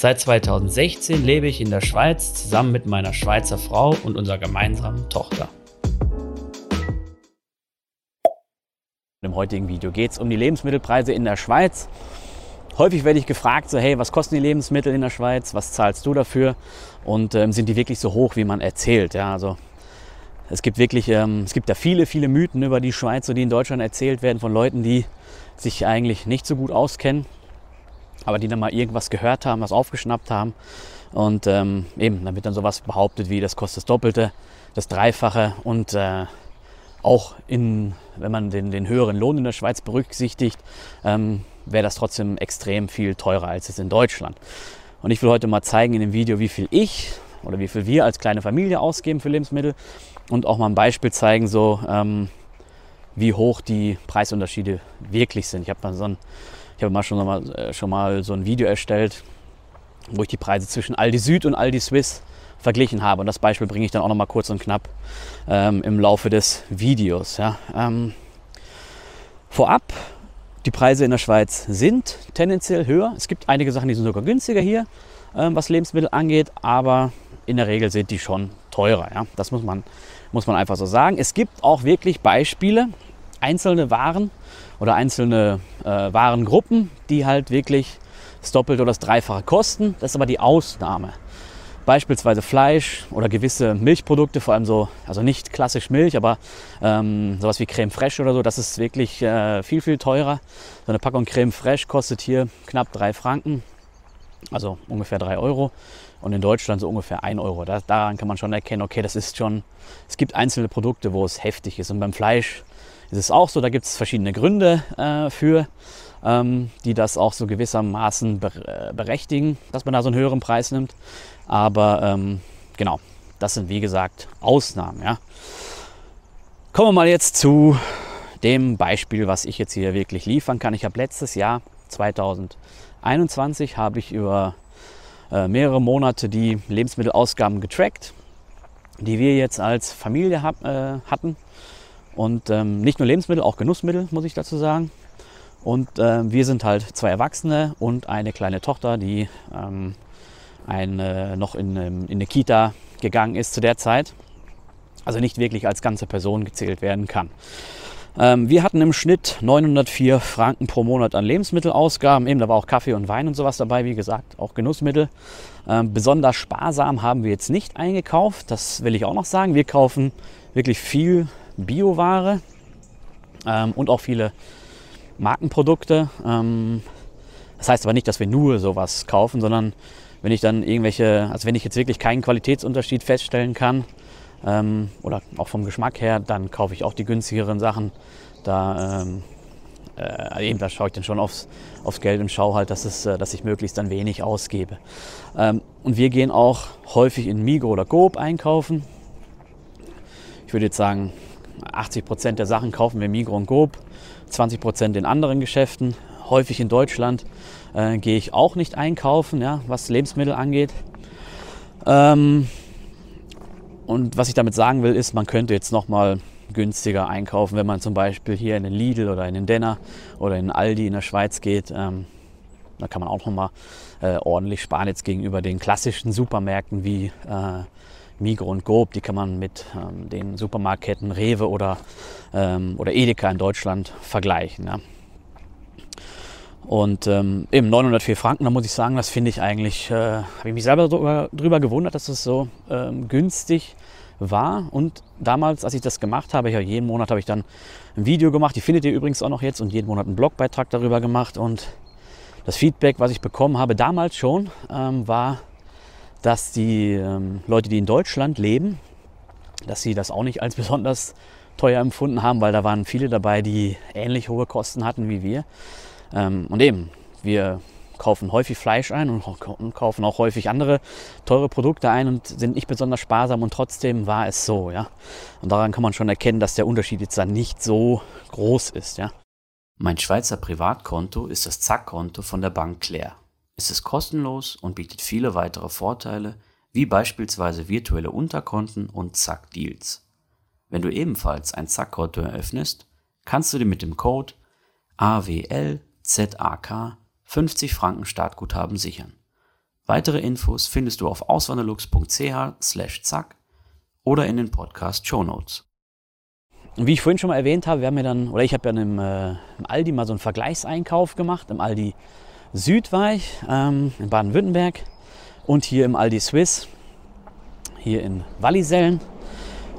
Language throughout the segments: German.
Seit 2016 lebe ich in der Schweiz zusammen mit meiner Schweizer Frau und unserer gemeinsamen Tochter. Im heutigen Video geht es um die Lebensmittelpreise in der Schweiz. Häufig werde ich gefragt, so hey, was kosten die Lebensmittel in der Schweiz? Was zahlst du dafür? Und ähm, sind die wirklich so hoch, wie man erzählt? Ja, also es gibt wirklich, ähm, es gibt da viele, viele Mythen über die Schweiz, die in Deutschland erzählt werden von Leuten, die sich eigentlich nicht so gut auskennen, aber die dann mal irgendwas gehört haben, was aufgeschnappt haben. Und ähm, eben, dann wird dann sowas behauptet wie, das kostet das Doppelte, das Dreifache und äh, auch in, wenn man den, den höheren Lohn in der Schweiz berücksichtigt, ähm, wäre das trotzdem extrem viel teurer als es in Deutschland. Und ich will heute mal zeigen in dem Video, wie viel ich oder wie viel wir als kleine Familie ausgeben für Lebensmittel und auch mal ein Beispiel zeigen, so ähm, wie hoch die Preisunterschiede wirklich sind. Ich habe mal, so ein, ich hab mal, schon, mal äh, schon mal so ein Video erstellt, wo ich die Preise zwischen Aldi Süd und Aldi Swiss verglichen habe. Und das Beispiel bringe ich dann auch noch mal kurz und knapp ähm, im Laufe des Videos. Ja. Ähm, vorab, die Preise in der Schweiz sind tendenziell höher. Es gibt einige Sachen, die sind sogar günstiger hier, ähm, was Lebensmittel angeht, aber in der Regel sind die schon teurer. Ja. Das muss man, muss man einfach so sagen. Es gibt auch wirklich Beispiele, einzelne Waren oder einzelne äh, Warengruppen, die halt wirklich das Doppelte oder das Dreifache kosten. Das ist aber die Ausnahme. Beispielsweise Fleisch oder gewisse Milchprodukte, vor allem so, also nicht klassisch Milch, aber ähm, sowas wie Creme Fraiche oder so, das ist wirklich äh, viel, viel teurer. So eine Packung Creme Fraiche kostet hier knapp drei Franken, also ungefähr drei Euro. Und in Deutschland so ungefähr ein Euro. Da, daran kann man schon erkennen, okay, das ist schon, es gibt einzelne Produkte, wo es heftig ist. Und beim Fleisch ist es auch so, da gibt es verschiedene Gründe äh, für, ähm, die das auch so gewissermaßen äh, berechtigen, dass man da so einen höheren Preis nimmt. Aber ähm, genau, das sind wie gesagt Ausnahmen. Ja. Kommen wir mal jetzt zu dem Beispiel, was ich jetzt hier wirklich liefern kann. Ich habe letztes Jahr, 2021, habe ich über äh, mehrere Monate die Lebensmittelausgaben getrackt, die wir jetzt als Familie hab, äh, hatten. Und ähm, nicht nur Lebensmittel, auch Genussmittel, muss ich dazu sagen. Und äh, wir sind halt zwei Erwachsene und eine kleine Tochter, die ähm, eine, noch in, ähm, in eine Kita gegangen ist zu der Zeit. Also nicht wirklich als ganze Person gezählt werden kann. Ähm, wir hatten im Schnitt 904 Franken pro Monat an Lebensmittelausgaben. Eben, da war auch Kaffee und Wein und sowas dabei, wie gesagt, auch Genussmittel. Ähm, besonders sparsam haben wir jetzt nicht eingekauft, das will ich auch noch sagen. Wir kaufen wirklich viel Bioware ähm, und auch viele Markenprodukte. Ähm, das heißt aber nicht, dass wir nur sowas kaufen, sondern wenn ich dann irgendwelche, also wenn ich jetzt wirklich keinen Qualitätsunterschied feststellen kann ähm, oder auch vom Geschmack her, dann kaufe ich auch die günstigeren Sachen. Da, ähm, äh, eben, da schaue ich dann schon aufs, aufs Geld und schaue halt, dass, es, äh, dass ich möglichst dann wenig ausgebe. Ähm, und wir gehen auch häufig in Migro oder Coop einkaufen. Ich würde jetzt sagen, 80 Prozent der Sachen kaufen wir Migro und Coop, 20 Prozent in anderen Geschäften. Häufig in Deutschland äh, gehe ich auch nicht einkaufen, ja, was Lebensmittel angeht. Ähm, und was ich damit sagen will, ist, man könnte jetzt noch mal günstiger einkaufen, wenn man zum Beispiel hier in den Lidl oder in den Denner oder in den Aldi in der Schweiz geht. Ähm, da kann man auch noch mal äh, ordentlich sparen jetzt gegenüber den klassischen Supermärkten wie äh, Migro und Gob, die kann man mit ähm, den Supermarktketten Rewe oder, ähm, oder Edeka in Deutschland vergleichen. Ja. Und ähm, eben 904 Franken, da muss ich sagen, das finde ich eigentlich, äh, habe ich mich selber drüber, drüber gewundert, dass es so ähm, günstig war. Und damals, als ich das gemacht habe, ja, jeden Monat habe ich dann ein Video gemacht, die findet ihr übrigens auch noch jetzt und jeden Monat einen Blogbeitrag darüber gemacht. Und das Feedback, was ich bekommen habe damals schon, ähm, war, dass die ähm, Leute, die in Deutschland leben, dass sie das auch nicht als besonders teuer empfunden haben, weil da waren viele dabei, die ähnlich hohe Kosten hatten wie wir. Ähm, und eben, wir kaufen häufig Fleisch ein und kaufen auch häufig andere teure Produkte ein und sind nicht besonders sparsam und trotzdem war es so, ja. Und daran kann man schon erkennen, dass der Unterschied jetzt dann nicht so groß ist, ja. Mein Schweizer Privatkonto ist das Zack-Konto von der Bank Claire. Es ist kostenlos und bietet viele weitere Vorteile, wie beispielsweise virtuelle Unterkonten und Zack-Deals. Wenn du ebenfalls ein Zack-Konto eröffnest, kannst du dir mit dem Code AWLZAK 50 Franken Startguthaben sichern. Weitere Infos findest du auf auswanderlux.ch/zack oder in den Podcast Show Notes. Wie ich vorhin schon mal erwähnt habe, wir haben ja dann, oder ich habe ja im, äh, im Aldi mal so einen Vergleichseinkauf gemacht. Im Aldi Süd war ich, ähm, in Baden-Württemberg und hier im Aldi Swiss, hier in Wallisellen.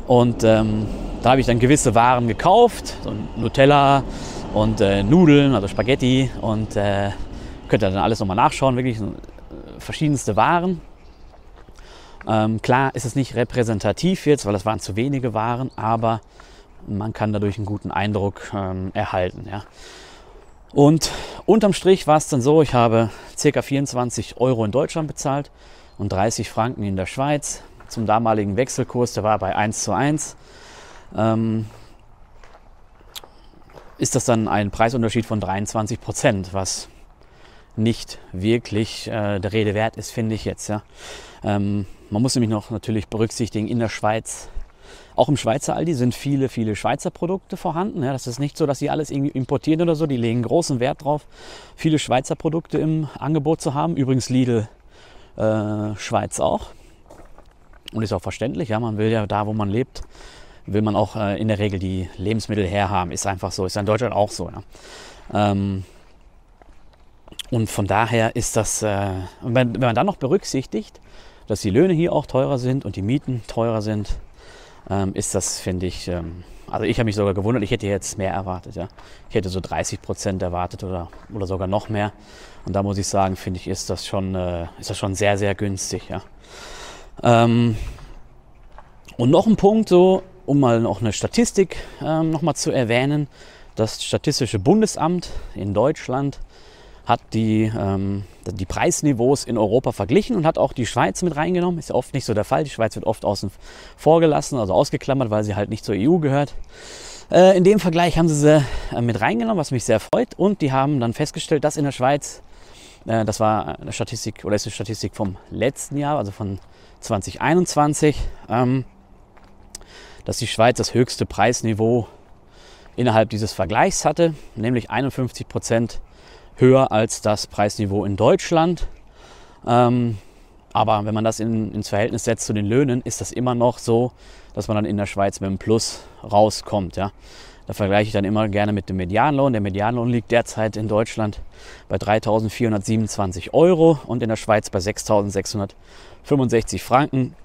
Und ähm, da habe ich dann gewisse Waren gekauft, so Nutella und äh, Nudeln, also Spaghetti und äh, könnt ihr dann alles nochmal nachschauen, wirklich äh, verschiedenste Waren. Ähm, klar ist es nicht repräsentativ jetzt, weil das waren zu wenige Waren, aber man kann dadurch einen guten Eindruck ähm, erhalten. Ja. Und unterm Strich war es dann so, ich habe ca. 24 Euro in Deutschland bezahlt und 30 Franken in der Schweiz. Zum damaligen Wechselkurs, der war bei 1 zu 1. Ähm, ist das dann ein Preisunterschied von 23 Prozent, was nicht wirklich äh, der Rede wert ist, finde ich jetzt. Ja. Ähm, man muss nämlich noch natürlich berücksichtigen, in der Schweiz auch im Schweizer Aldi sind viele, viele Schweizer Produkte vorhanden. Ja, das ist nicht so, dass sie alles irgendwie importieren oder so. Die legen großen Wert drauf, viele Schweizer Produkte im Angebot zu haben. Übrigens Lidl äh, Schweiz auch. Und ist auch verständlich. Ja, man will ja da, wo man lebt, will man auch äh, in der Regel die Lebensmittel herhaben. Ist einfach so. Ist in Deutschland auch so. Ja. Ähm, und von daher ist das, äh, wenn, wenn man dann noch berücksichtigt, dass die Löhne hier auch teurer sind und die Mieten teurer sind, ähm, ist das, finde ich, ähm, also ich habe mich sogar gewundert, ich hätte jetzt mehr erwartet. Ja. Ich hätte so 30 Prozent erwartet oder, oder sogar noch mehr. Und da muss ich sagen, finde ich, ist das schon, äh, ist das schon sehr, sehr günstig. Ja. Ähm, und noch ein Punkt, so, um mal noch eine Statistik ähm, noch mal zu erwähnen. Das Statistische Bundesamt in Deutschland hat die, ähm, die Preisniveaus in Europa verglichen und hat auch die Schweiz mit reingenommen. Ist ja oft nicht so der Fall. Die Schweiz wird oft außen vor gelassen, also ausgeklammert, weil sie halt nicht zur EU gehört. Äh, in dem Vergleich haben sie sie äh, mit reingenommen, was mich sehr freut. Und die haben dann festgestellt, dass in der Schweiz, äh, das war eine Statistik oder ist eine Statistik vom letzten Jahr, also von 2021, ähm, dass die Schweiz das höchste Preisniveau innerhalb dieses Vergleichs hatte, nämlich 51 Prozent höher als das Preisniveau in Deutschland. Ähm, aber wenn man das in, ins Verhältnis setzt zu den Löhnen, ist das immer noch so, dass man dann in der Schweiz mit einem Plus rauskommt. Ja. Da vergleiche ich dann immer gerne mit dem Medianlohn. Der Medianlohn liegt derzeit in Deutschland bei 3.427 Euro und in der Schweiz bei 6.665 Franken.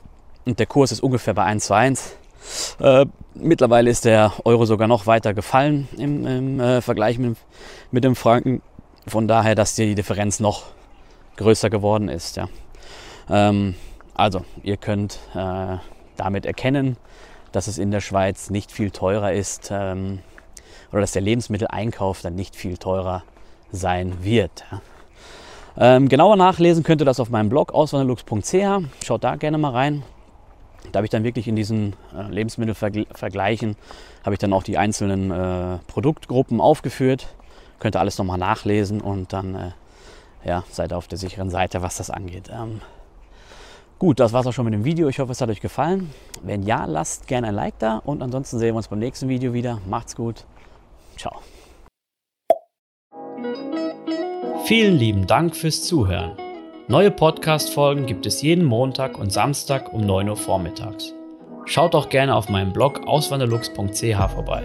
Und der Kurs ist ungefähr bei 1 zu 1. Äh, mittlerweile ist der Euro sogar noch weiter gefallen im, im äh, Vergleich mit, mit dem Franken. Von daher, dass die Differenz noch größer geworden ist. Ja. Ähm, also, ihr könnt äh, damit erkennen, dass es in der Schweiz nicht viel teurer ist ähm, oder dass der Lebensmitteleinkauf dann nicht viel teurer sein wird. Ja. Ähm, genauer nachlesen könnt ihr das auf meinem Blog auswanderlux.ch. Schaut da gerne mal rein. Da habe ich dann wirklich in diesen äh, Lebensmittelvergleichen habe ich dann auch die einzelnen äh, Produktgruppen aufgeführt Könnt ihr alles nochmal nachlesen und dann äh, ja, seid auf der sicheren Seite, was das angeht. Ähm, gut, das war es auch schon mit dem Video. Ich hoffe, es hat euch gefallen. Wenn ja, lasst gerne ein Like da und ansonsten sehen wir uns beim nächsten Video wieder. Macht's gut. Ciao. Vielen lieben Dank fürs Zuhören. Neue Podcast-Folgen gibt es jeden Montag und Samstag um 9 Uhr vormittags. Schaut auch gerne auf meinem Blog auswanderlux.ch vorbei.